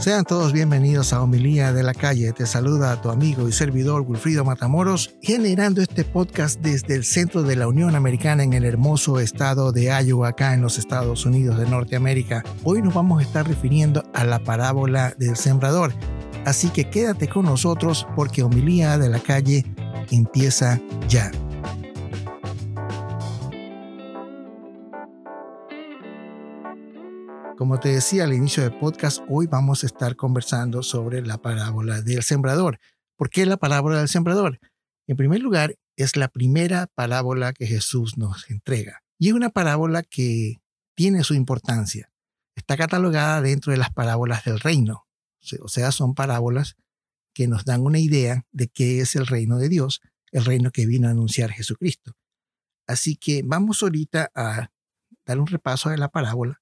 Sean todos bienvenidos a Homilía de la Calle. Te saluda a tu amigo y servidor Wilfrido Matamoros, generando este podcast desde el centro de la Unión Americana en el hermoso estado de Iowa, acá en los Estados Unidos de Norteamérica. Hoy nos vamos a estar refiriendo a la parábola del sembrador. Así que quédate con nosotros porque Homilía de la Calle empieza ya. Como te decía al inicio del podcast, hoy vamos a estar conversando sobre la parábola del sembrador. ¿Por qué la parábola del sembrador? En primer lugar, es la primera parábola que Jesús nos entrega. Y es una parábola que tiene su importancia. Está catalogada dentro de las parábolas del reino. O sea, son parábolas que nos dan una idea de qué es el reino de Dios, el reino que vino a anunciar Jesucristo. Así que vamos ahorita a dar un repaso de la parábola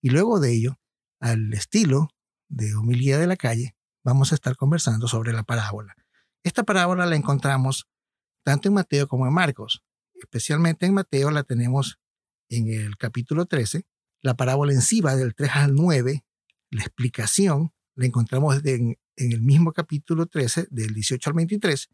y luego de ello, al estilo de homilía de la calle, vamos a estar conversando sobre la parábola. Esta parábola la encontramos tanto en Mateo como en Marcos. Especialmente en Mateo la tenemos en el capítulo 13. La parábola en sí va del 3 al 9. La explicación la encontramos en, en el mismo capítulo 13, del 18 al 23.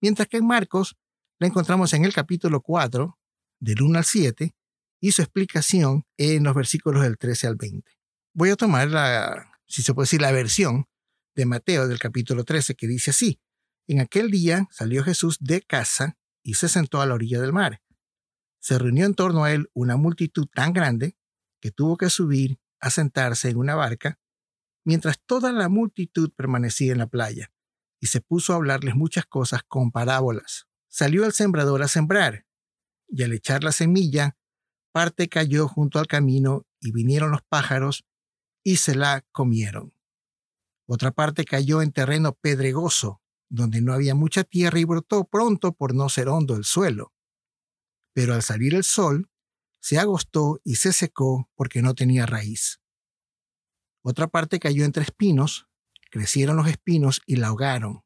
Mientras que en Marcos la encontramos en el capítulo 4, del 1 al 7, y su explicación en los versículos del 13 al 20. Voy a tomar la, si se puede decir, la versión de Mateo del capítulo 13 que dice así. En aquel día salió Jesús de casa y se sentó a la orilla del mar. Se reunió en torno a él una multitud tan grande que tuvo que subir a sentarse en una barca, mientras toda la multitud permanecía en la playa, y se puso a hablarles muchas cosas con parábolas. Salió el sembrador a sembrar, y al echar la semilla, parte cayó junto al camino y vinieron los pájaros y se la comieron. Otra parte cayó en terreno pedregoso, donde no había mucha tierra y brotó pronto por no ser hondo el suelo. Pero al salir el sol, se agostó y se secó porque no tenía raíz. Otra parte cayó entre espinos, crecieron los espinos y la ahogaron.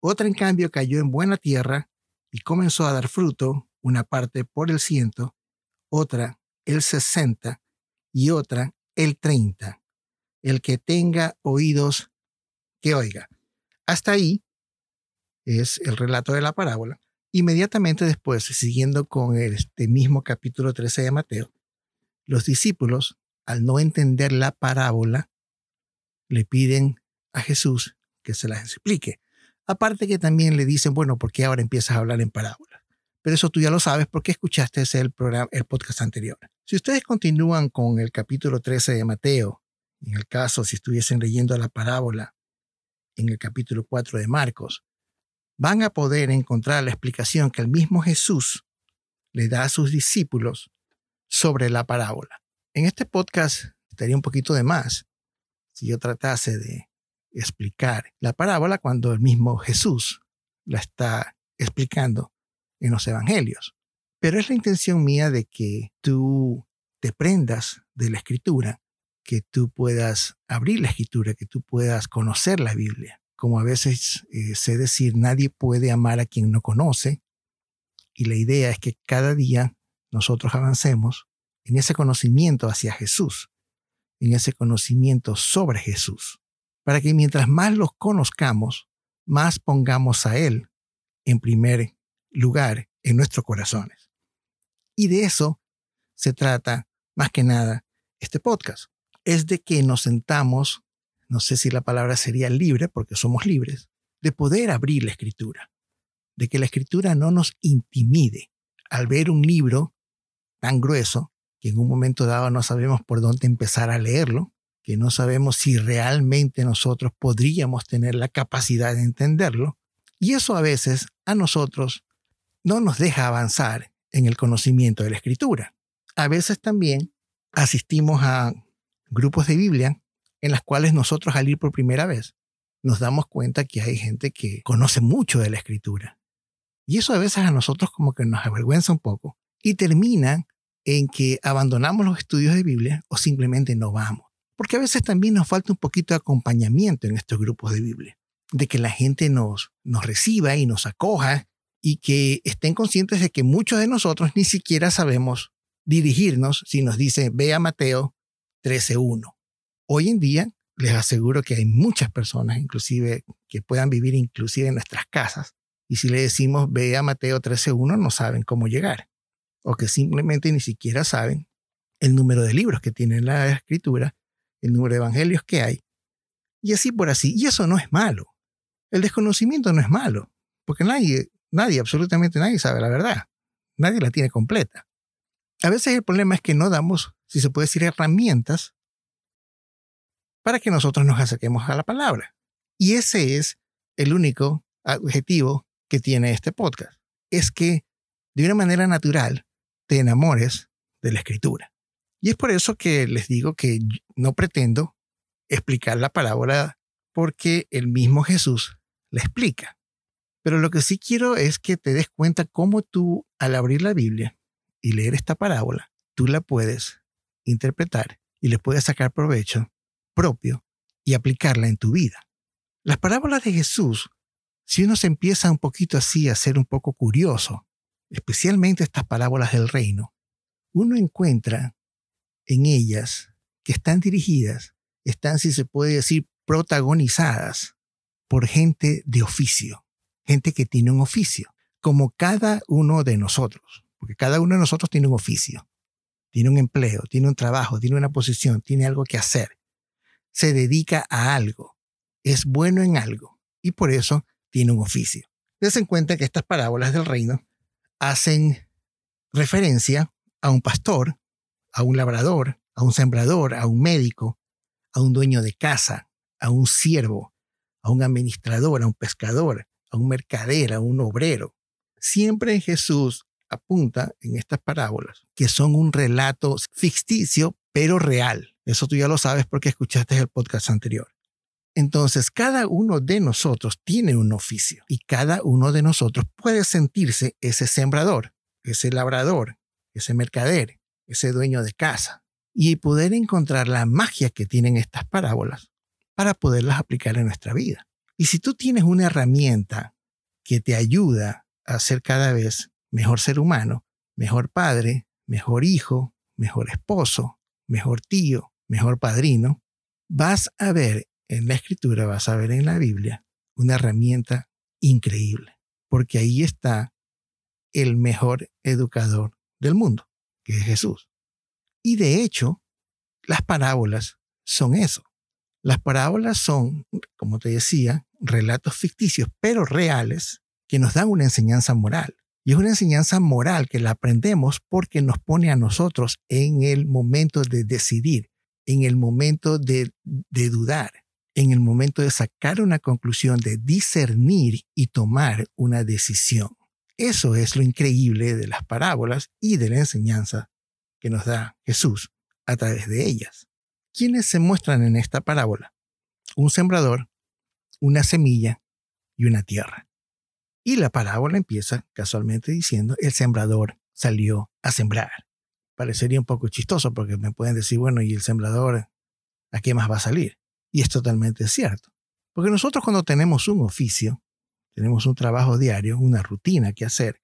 Otra en cambio cayó en buena tierra y comenzó a dar fruto, una parte por el ciento, otra el 60 y otra el 30. El que tenga oídos, que oiga. Hasta ahí es el relato de la parábola. Inmediatamente después, siguiendo con este mismo capítulo 13 de Mateo, los discípulos, al no entender la parábola, le piden a Jesús que se las explique. Aparte que también le dicen, bueno, ¿por qué ahora empiezas a hablar en parábola? pero eso tú ya lo sabes porque escuchaste el, programa, el podcast anterior. Si ustedes continúan con el capítulo 13 de Mateo, en el caso si estuviesen leyendo la parábola en el capítulo 4 de Marcos, van a poder encontrar la explicación que el mismo Jesús le da a sus discípulos sobre la parábola. En este podcast estaría un poquito de más si yo tratase de explicar la parábola cuando el mismo Jesús la está explicando en los evangelios. Pero es la intención mía de que tú te prendas de la escritura, que tú puedas abrir la escritura, que tú puedas conocer la Biblia. Como a veces eh, sé decir, nadie puede amar a quien no conoce. Y la idea es que cada día nosotros avancemos en ese conocimiento hacia Jesús, en ese conocimiento sobre Jesús, para que mientras más los conozcamos, más pongamos a Él en primer lugar en nuestros corazones. Y de eso se trata más que nada este podcast. Es de que nos sentamos, no sé si la palabra sería libre, porque somos libres, de poder abrir la escritura, de que la escritura no nos intimide al ver un libro tan grueso que en un momento dado no sabemos por dónde empezar a leerlo, que no sabemos si realmente nosotros podríamos tener la capacidad de entenderlo. Y eso a veces a nosotros no nos deja avanzar en el conocimiento de la escritura. A veces también asistimos a grupos de Biblia en las cuales nosotros al ir por primera vez nos damos cuenta que hay gente que conoce mucho de la escritura. Y eso a veces a nosotros como que nos avergüenza un poco y termina en que abandonamos los estudios de Biblia o simplemente no vamos. Porque a veces también nos falta un poquito de acompañamiento en estos grupos de Biblia. de que la gente nos, reciba y nos acoja y que estén conscientes de que muchos de nosotros ni siquiera sabemos dirigirnos si nos dice ve a Mateo 13.1. Hoy en día les aseguro que hay muchas personas, inclusive, que puedan vivir inclusive en nuestras casas. Y si le decimos ve a Mateo 13.1, no saben cómo llegar. O que simplemente ni siquiera saben el número de libros que tiene la escritura, el número de evangelios que hay. Y así por así. Y eso no es malo. El desconocimiento no es malo. Porque nadie, nadie, absolutamente nadie sabe la verdad. Nadie la tiene completa. A veces el problema es que no damos, si se puede decir, herramientas para que nosotros nos acerquemos a la palabra. Y ese es el único objetivo que tiene este podcast. Es que de una manera natural te enamores de la escritura. Y es por eso que les digo que no pretendo explicar la parábola porque el mismo Jesús la explica. Pero lo que sí quiero es que te des cuenta cómo tú, al abrir la Biblia y leer esta parábola, tú la puedes interpretar y le puedes sacar provecho propio y aplicarla en tu vida. Las parábolas de Jesús, si uno se empieza un poquito así a ser un poco curioso, especialmente estas parábolas del reino, uno encuentra en ellas que están dirigidas, están, si se puede decir, protagonizadas por gente de oficio, gente que tiene un oficio, como cada uno de nosotros, porque cada uno de nosotros tiene un oficio, tiene un empleo, tiene un trabajo, tiene una posición, tiene algo que hacer se dedica a algo, es bueno en algo y por eso tiene un oficio. Des en cuenta que estas parábolas del reino hacen referencia a un pastor, a un labrador, a un sembrador, a un médico, a un dueño de casa, a un siervo, a un administrador, a un pescador, a un mercader, a un obrero. Siempre Jesús apunta en estas parábolas que son un relato ficticio pero real. Eso tú ya lo sabes porque escuchaste el podcast anterior. Entonces, cada uno de nosotros tiene un oficio y cada uno de nosotros puede sentirse ese sembrador, ese labrador, ese mercader, ese dueño de casa y poder encontrar la magia que tienen estas parábolas para poderlas aplicar en nuestra vida. Y si tú tienes una herramienta que te ayuda a ser cada vez mejor ser humano, mejor padre, mejor hijo, mejor esposo, mejor tío, mejor padrino, vas a ver en la escritura, vas a ver en la Biblia una herramienta increíble, porque ahí está el mejor educador del mundo, que es Jesús. Y de hecho, las parábolas son eso. Las parábolas son, como te decía, relatos ficticios, pero reales, que nos dan una enseñanza moral. Y es una enseñanza moral que la aprendemos porque nos pone a nosotros en el momento de decidir en el momento de, dudar, en el momento de sacar una conclusión, de discernir y tomar una decisión. Eso es lo increíble de las parábolas y de la enseñanza que nos da Jesús a través de ellas. ¿Quiénes se muestran en esta parábola? Un sembrador, una semilla y una tierra. Y la parábola empieza casualmente diciendo, el sembrador salió a sembrar parecería un poco chistoso porque me pueden decir, bueno, ¿y el sembrador a qué más va a salir? Y es totalmente cierto. Porque nosotros cuando tenemos un oficio, tenemos un trabajo diario, una rutina que hacer,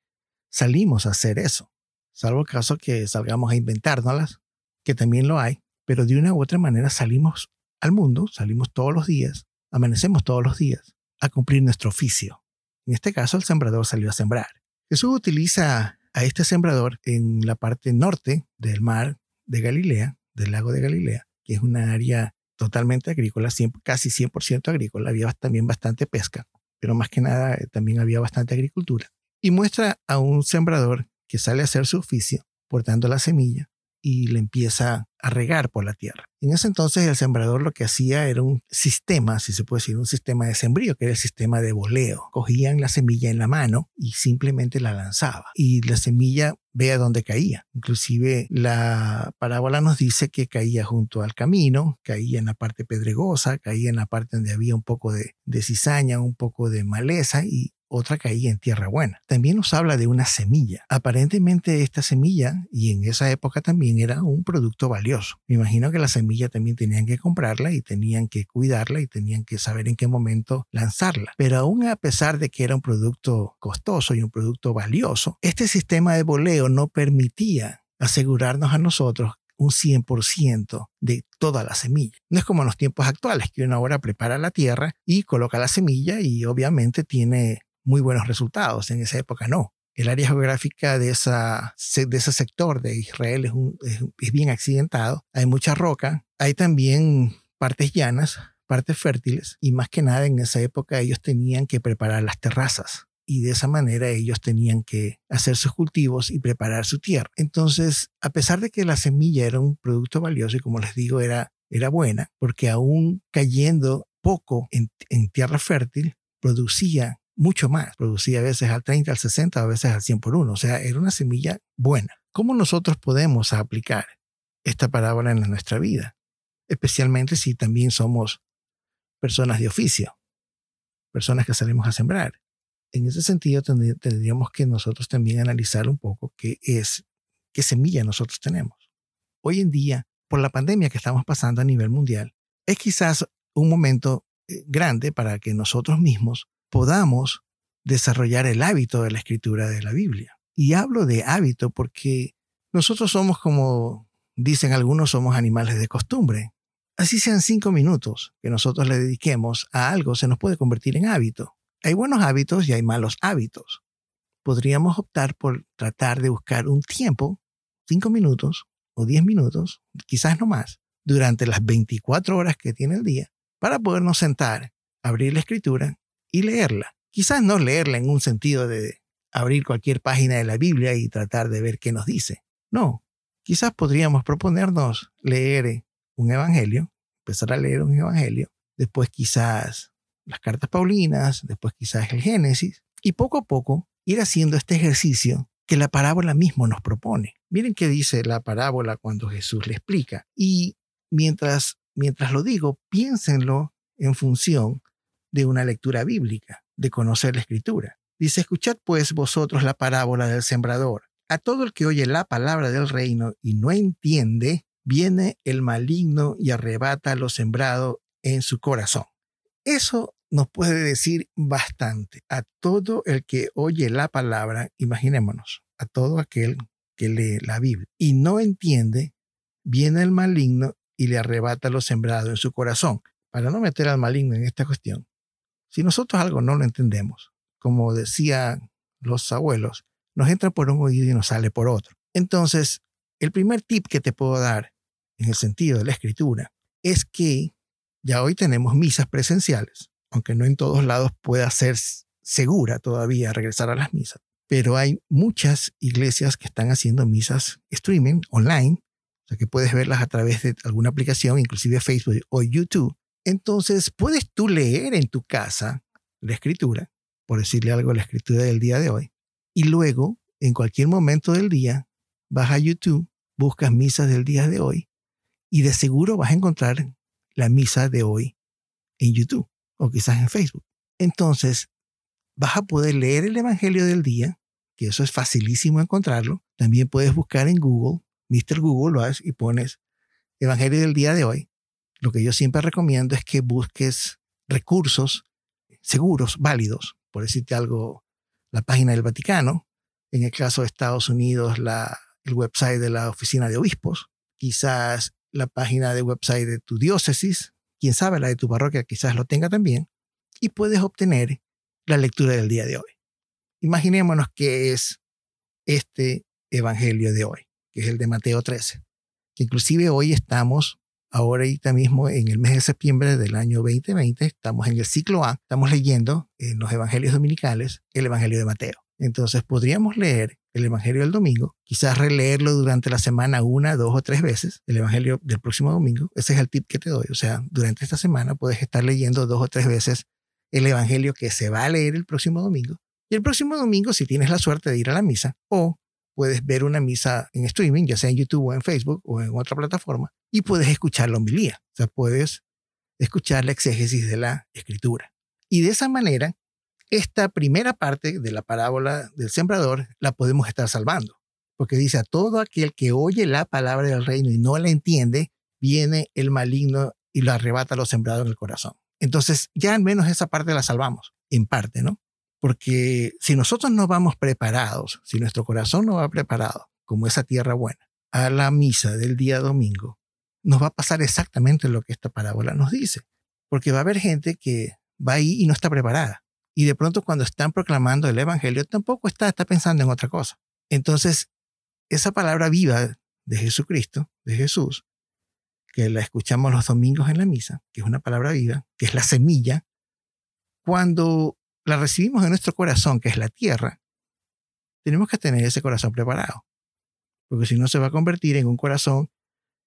salimos a hacer eso. Salvo el caso que salgamos a inventárnoslas, que también lo hay, pero de una u otra manera salimos al mundo, salimos todos los días, amanecemos todos los días a cumplir nuestro oficio. En este caso, el sembrador salió a sembrar. Jesús utiliza a este sembrador en la parte norte del mar de Galilea, del lago de Galilea, que es una área totalmente agrícola, casi 100% agrícola. Había también bastante pesca, pero más que nada eh, también había bastante agricultura. Y muestra a un sembrador que sale a hacer su oficio portando la semilla y le empieza a regar por la tierra. En ese entonces el sembrador lo que hacía era un sistema, si se puede decir, un sistema de sembrío, que era el sistema de voleo. Cogían la semilla en la mano y simplemente la lanzaba. Y la semilla ve a dónde caía. Inclusive la parábola nos dice que caía junto al camino, caía en la parte pedregosa, caía en la parte donde había un poco de, de cizaña, un poco de maleza y otra caía en tierra buena. También nos habla de una semilla. Aparentemente esta semilla, y en esa época también era un producto valioso. Me imagino que la semilla también tenían que comprarla y tenían que cuidarla y tenían que saber en qué momento lanzarla. Pero aún a pesar de que era un producto costoso y un producto valioso, este sistema de boleo no permitía asegurarnos a nosotros un 100% de toda la semilla. No es como en los tiempos actuales, que uno ahora prepara la tierra y coloca la semilla y obviamente tiene muy buenos resultados. En esa época no. El área geográfica de, esa, de ese sector de Israel es, bien accidentado. Hay mucha roca. Hay también partes llanas, partes fértiles. Y más que nada en esa época ellos tenían que preparar las terrazas y de esa manera ellos tenían que hacer sus cultivos y preparar su tierra. Entonces, a pesar de que la semilla era un producto valioso y como les digo, era, era buena, porque aún cayendo poco en tierra fértil, producía mucho más, producía a veces al 30, al 60, a veces al 100 por uno, o sea, era una semilla buena. ¿Cómo nosotros podemos aplicar esta parábola en nuestra vida? Especialmente si también somos personas de oficio, personas que salimos a sembrar en ese sentido tendríamos que nosotros también analizar un poco qué es, qué semilla nosotros tenemos. Hoy en día, por la pandemia que estamos pasando a nivel mundial, es quizás un momento eh, grande para que nosotros mismos podamos desarrollar el hábito de la escritura de la Biblia. Y hablo de hábito porque nosotros somos como dicen algunos, somos animales de costumbre. Así sean cinco minutos que nosotros le dediquemos a algo, se nos puede convertir en hábito. Hay buenos hábitos y hay malos hábitos. Podríamos optar por tratar de buscar un tiempo, cinco minutos o diez minutos, quizás no más, durante las 24 horas que tiene el día, para podernos sentar, abrir la escritura y leerla. Quizás no leerla en un sentido de abrir cualquier página de la Biblia y tratar de ver qué nos dice. No, quizás podríamos proponernos leer un evangelio, empezar a leer un evangelio, después quizás las cartas Paulinas, después quizás el Génesis, y poco a poco ir haciendo este ejercicio que la parábola mismo nos propone. Miren qué dice la parábola cuando Jesús le explica. Y mientras, mientras lo digo, piénsenlo en función de una lectura bíblica, de conocer la escritura. Dice, escuchad pues vosotros la parábola del sembrador. A todo el que oye la palabra del reino y no entiende, viene el maligno y arrebata lo sembrado en su corazón. Eso nos puede decir bastante. A todo el que oye la palabra, imaginémonos, a todo aquel que lee la Biblia y no entiende, viene el maligno y le arrebata lo sembrado en su corazón. Para no meter al maligno en esta cuestión, si nosotros algo no lo entendemos, como decían los abuelos, nos entra por un oído y nos sale por otro. Entonces, el primer tip que te puedo dar en el sentido de la escritura es que ya hoy tenemos misas presenciales aunque no en todos lados pueda ser segura todavía regresar a las misas. Pero hay muchas iglesias que están haciendo misas streaming online, o sea que puedes verlas a través de alguna aplicación, inclusive Facebook o YouTube. Entonces, puedes tú leer en tu casa la escritura, por decirle algo, la escritura del día de hoy, y luego, en cualquier momento del día, vas a YouTube, buscas misas del día de hoy, y de seguro vas a encontrar la misa de hoy en YouTube o quizás en Facebook. Entonces, vas a poder leer el Evangelio del día, que eso es facilísimo encontrarlo. También puedes buscar en Google, Mr. Google, lo haces y pones Evangelio del día de hoy. Lo que yo siempre recomiendo es que busques recursos seguros, válidos. Por decirte algo, la página del Vaticano, en el caso de Estados Unidos, la, el website de la Oficina de Obispos, quizás la página de website de tu diócesis, quién sabe, la de tu parroquia quizás lo tenga también, y puedes obtener la lectura del día de hoy. Imaginémonos que es este Evangelio de hoy, que es el de Mateo 13, que inclusive hoy estamos, ahora mismo en el mes de septiembre del año 2020, estamos en el ciclo A, estamos leyendo en los Evangelios Dominicales el Evangelio de Mateo. Entonces podríamos leer el Evangelio del domingo, quizás releerlo durante la semana una, dos o tres veces, el Evangelio del próximo domingo. Ese es el tip que te doy. O sea, durante esta semana puedes estar leyendo dos o tres veces el Evangelio que se va a leer el próximo domingo. Y el próximo domingo, si tienes la suerte de ir a la misa, o puedes ver una misa en streaming, ya sea en YouTube o en Facebook o en otra plataforma, y puedes escuchar la homilía. O sea, puedes escuchar la exégesis de la escritura. Y de esa manera, esta primera parte de la parábola del sembrador la podemos estar salvando, porque dice a todo aquel que oye la palabra del reino y no la entiende, viene el maligno y lo arrebata lo sembrado en el corazón. Entonces, ya al menos esa parte la salvamos, en parte, ¿no? Porque si nosotros no vamos preparados, si nuestro corazón no va preparado, como esa tierra buena, a la misa del día domingo, nos va a pasar exactamente lo que esta parábola nos dice. Porque va a haber gente que va ahí y no está preparada. Y de pronto cuando están proclamando el Evangelio tampoco está, está pensando en otra cosa. Entonces, esa palabra viva de Jesucristo, de Jesús, que la escuchamos los domingos en la misa, que es una palabra viva, que es la semilla, cuando la recibimos en nuestro corazón, que es la tierra, tenemos que tener ese corazón preparado, porque si no se va a convertir en un corazón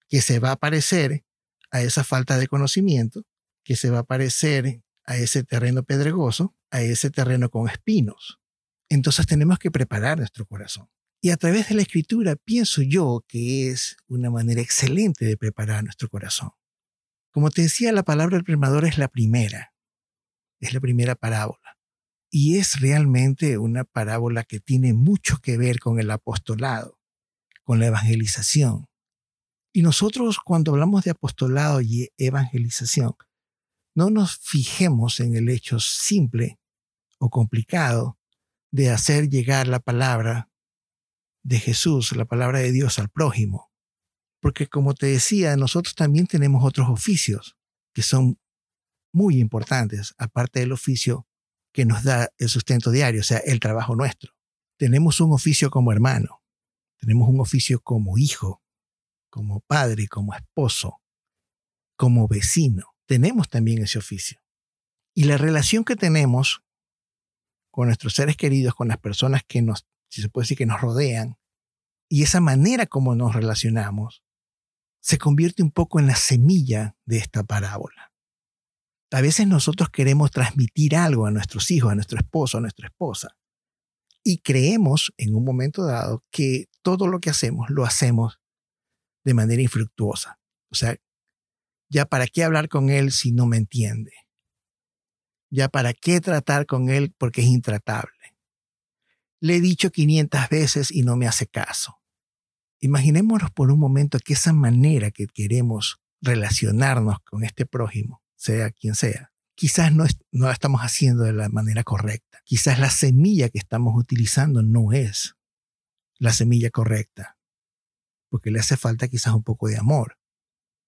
que se va a parecer a esa falta de conocimiento, que se va a parecer a ese terreno pedregoso, a ese terreno con espinos. Entonces tenemos que preparar nuestro corazón. Y a través de la escritura pienso yo que es una manera excelente de preparar nuestro corazón. Como te decía, la palabra del premador es la primera, es la primera parábola. Y es realmente una parábola que tiene mucho que ver con el apostolado, con la evangelización. Y nosotros cuando hablamos de apostolado y evangelización, no nos fijemos en el hecho simple o complicado de hacer llegar la palabra de Jesús, la palabra de Dios al prójimo. Porque como te decía, nosotros también tenemos otros oficios que son muy importantes, aparte del oficio que nos da el sustento diario, o sea, el trabajo nuestro. Tenemos un oficio como hermano, tenemos un oficio como hijo, como padre, como esposo, como vecino. Tenemos también ese oficio. Y la relación que tenemos con nuestros seres queridos, con las personas que nos si se puede decir que nos rodean, y esa manera como nos relacionamos, se convierte un poco en la semilla de esta parábola. A veces nosotros queremos transmitir algo a nuestros hijos, a nuestro esposo, a nuestra esposa, y creemos en un momento dado que todo lo que hacemos lo hacemos de manera infructuosa. O sea, ya para qué hablar con él si no me entiende. Ya para qué tratar con él porque es intratable. Le he dicho 500 veces y no me hace caso. Imaginémonos por un momento que esa manera que queremos relacionarnos con este prójimo, sea quien sea, quizás no, no la estamos haciendo de la manera correcta. Quizás la semilla que estamos utilizando no es la semilla correcta, porque le hace falta quizás un poco de amor,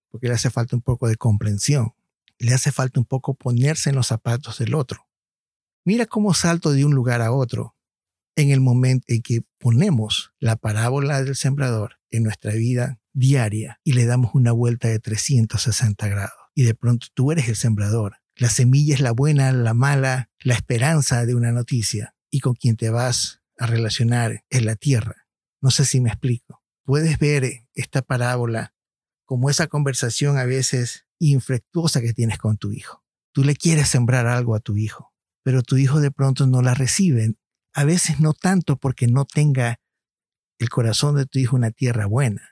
porque le hace falta un poco de comprensión, le hace falta un poco ponerse en los zapatos del otro. Mira cómo salto de un lugar a otro en el momento en que ponemos la parábola del sembrador en nuestra vida diaria y le damos una vuelta de 360 grados. Y de pronto tú eres el sembrador. La semilla es la buena, la mala, la esperanza de una noticia. Y con quien te vas a relacionar es la tierra. No sé si me explico. Puedes ver esta parábola como esa conversación a veces infructuosa que tienes con tu hijo. Tú le quieres sembrar algo a tu hijo, pero tu hijo de pronto no la recibe, a veces no tanto porque no tenga el corazón de tu hijo una tierra buena.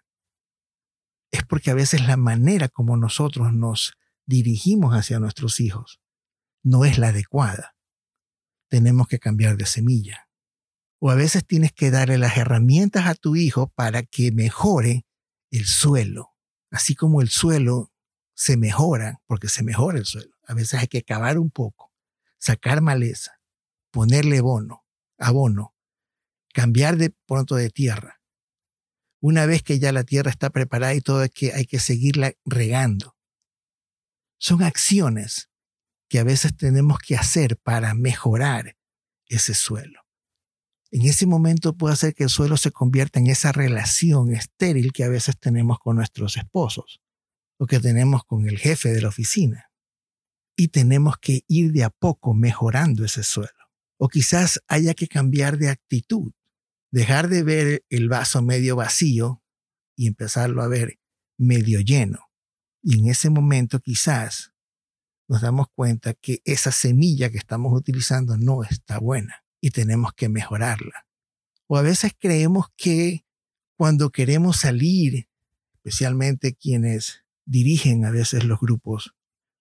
Es porque a veces la manera como nosotros nos dirigimos hacia nuestros hijos no es la adecuada. Tenemos que cambiar de semilla. O a veces tienes que darle las herramientas a tu hijo para que mejore el suelo. Así como el suelo se mejora, porque se mejora el suelo. A veces hay que cavar un poco, sacar maleza, ponerle bono, abono, cambiar de pronto de tierra. Una vez que ya la tierra está preparada y todo, es que hay que seguirla regando. Son acciones que a veces tenemos que hacer para mejorar ese suelo. En ese momento puede hacer que el suelo se convierta en esa relación estéril que a veces tenemos con nuestros esposos o que tenemos con el jefe de la oficina. Y tenemos que ir de a poco mejorando ese suelo. O quizás haya que cambiar de actitud, dejar de ver el vaso medio vacío y empezarlo a ver medio lleno. Y en ese momento quizás nos damos cuenta que esa semilla que estamos utilizando no está buena y tenemos que mejorarla. O a veces creemos que cuando queremos salir, especialmente quienes dirigen a veces los grupos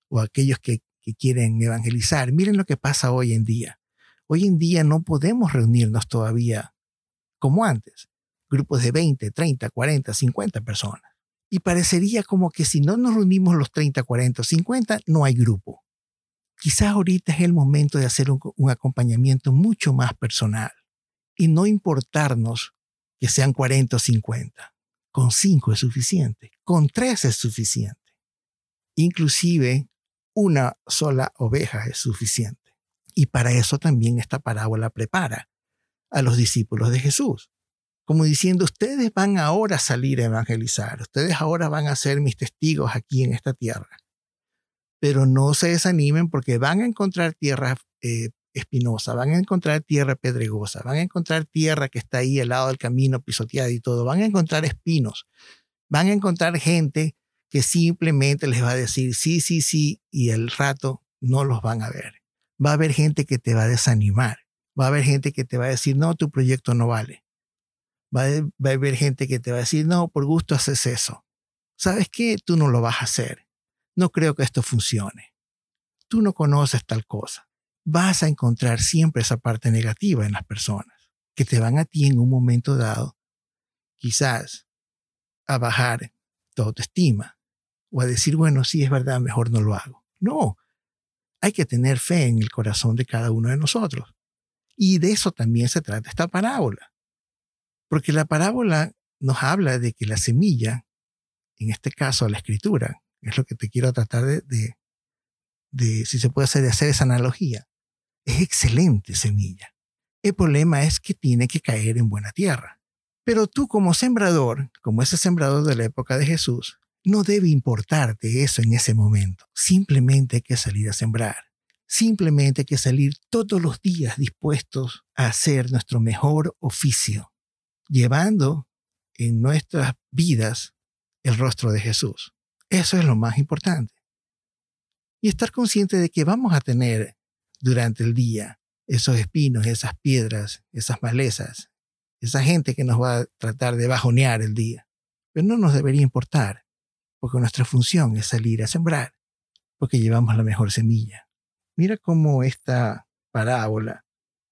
o aquellos que, que quieren evangelizar, miren lo que pasa hoy en día Hoy en día no podemos reunirnos todavía como antes, grupos de 20, 30, 40, 50 personas. Y parecería como que si no nos reunimos los 30, 40, 50, no hay grupo. Quizás ahorita es el momento de hacer un, un acompañamiento mucho más personal y no importarnos que sean 40 o 50. Con 5 es suficiente, con 3 es suficiente. Inclusive una sola oveja es suficiente. Y para eso también esta parábola prepara a los discípulos de Jesús. Como diciendo, ustedes van ahora a salir a evangelizar, ustedes ahora van a ser mis testigos aquí en esta tierra. Pero no se desanimen porque van a encontrar tierra eh, espinosa, van a encontrar tierra pedregosa, van a encontrar tierra que está ahí al lado del camino pisoteada y todo, van a encontrar espinos, van a encontrar gente que simplemente les va a decir sí, sí, sí y el rato no los van a ver va a haber gente que te va a desanimar. Va a haber gente que te va a decir, no, tu proyecto no vale. Va a, haber gente que te va a decir, no, por gusto haces eso. ¿Sabes qué? Tú no lo vas a hacer. No creo que esto funcione. Tú no conoces tal cosa. Vas a encontrar siempre esa parte negativa en las personas que te van a ti en un momento dado, quizás, a bajar tu autoestima o a decir, bueno, sí es verdad, mejor no lo hago. No, hay que tener fe en el corazón de cada uno de nosotros. Y de eso también se trata esta parábola. Porque la parábola nos habla de que la semilla, en este caso la escritura, es lo que te quiero tratar de, de, si se puede hacer, de hacer esa analogía, es excelente semilla. El problema es que tiene que caer en buena tierra. Pero tú como sembrador, como ese sembrador de la época de Jesús, no debe importarte eso en ese momento. Simplemente hay que salir a sembrar. Simplemente hay que salir todos los días dispuestos a hacer nuestro mejor oficio, llevando en nuestras vidas el rostro de Jesús. Eso es lo más importante. Y estar consciente de que vamos a tener durante el día esos espinos, esas piedras, esas malezas, esa gente que nos va a tratar de bajonear el día. Pero no nos debería importar porque nuestra función es salir a sembrar, porque llevamos la mejor semilla. Mira cómo esta parábola,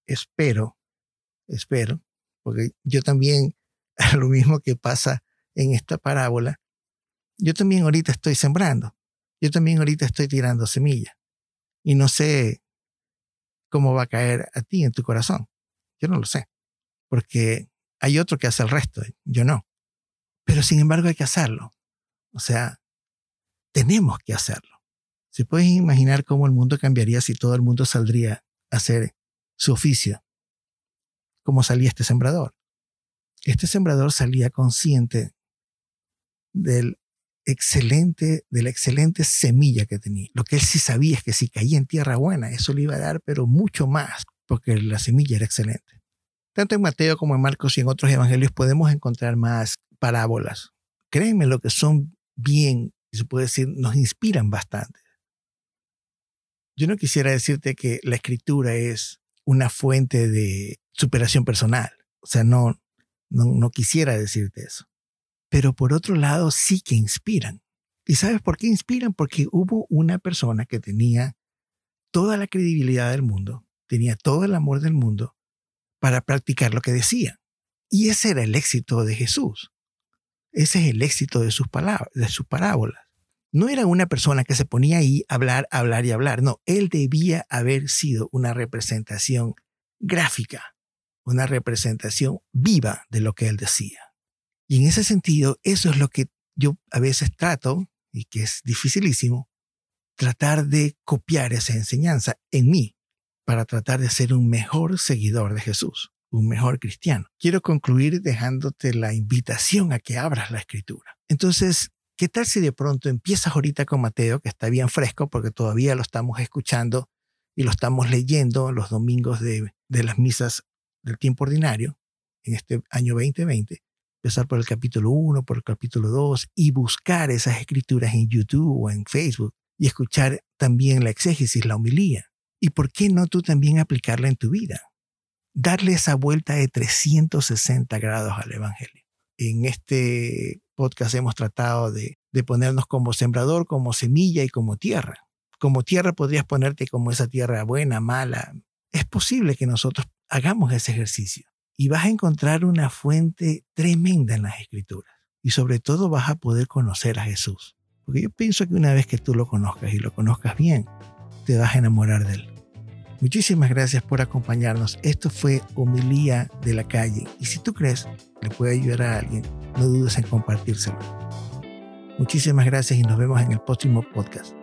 espero, espero, porque yo también, lo mismo que pasa en esta parábola, yo también ahorita estoy sembrando, yo también ahorita estoy tirando semilla y no sé cómo va a caer a ti en tu corazón. Yo no lo sé, porque hay otro que hace el resto, yo no. Pero sin embargo hay que hacerlo, o sea, tenemos que hacerlo. ¿Se pueden imaginar cómo el mundo cambiaría si todo el mundo saldría a hacer su oficio? ¿Cómo salía este sembrador? Este sembrador salía consciente del excelente, de la excelente semilla que tenía. Lo que él sí sabía es que si caía en tierra buena, eso le iba a dar, pero mucho más, porque la semilla era excelente. Tanto en Mateo como en Marcos y en otros evangelios podemos encontrar más parábolas. Créanme lo que son bien, se puede decir, nos inspiran bastante. Yo no quisiera decirte que la escritura es una fuente de superación personal. O sea, no, no, quisiera decirte eso. Pero por otro lado, sí que inspiran. ¿Y sabes por qué inspiran? Porque hubo una persona que tenía toda la credibilidad del mundo, tenía todo el amor del mundo para practicar lo que decía. Y ese era el éxito de Jesús. Ese es el éxito de sus, palabras, de sus parábolas. No era una persona que se ponía ahí a hablar, hablar y hablar. No, él debía haber sido una representación gráfica, una representación viva de lo que él decía. Y en ese sentido, eso es lo que yo a veces trato, y que es dificilísimo, tratar de copiar esa enseñanza en mí para tratar de ser un mejor seguidor de Jesús un mejor cristiano. Quiero concluir dejándote la invitación a que abras la escritura. Entonces, ¿qué tal si de pronto empiezas ahorita con Mateo, que está bien fresco porque todavía lo estamos escuchando y lo estamos leyendo los domingos de, las misas del tiempo ordinario en este año 2020? Empezar por el capítulo 1, por el capítulo 2 y buscar esas escrituras en YouTube o en Facebook y escuchar también la exégesis, la homilía. ¿Y por qué no tú también aplicarla en tu vida? darle esa vuelta de 360 grados al Evangelio. En este podcast hemos tratado de, ponernos como sembrador, como semilla y como tierra. Como tierra podrías ponerte como esa tierra buena, mala, es posible que nosotros hagamos ese ejercicio y vas a encontrar una fuente tremenda en las escrituras y sobre todo vas a poder conocer a Jesús. Porque yo pienso que una vez que tú lo conozcas y lo conozcas bien, te vas a enamorar de él. Muchísimas gracias por acompañarnos. Esto fue Homilía de la Calle. Y si tú crees le puede ayudar a alguien, no dudes en compartírselo. Muchísimas gracias y nos vemos en el próximo podcast.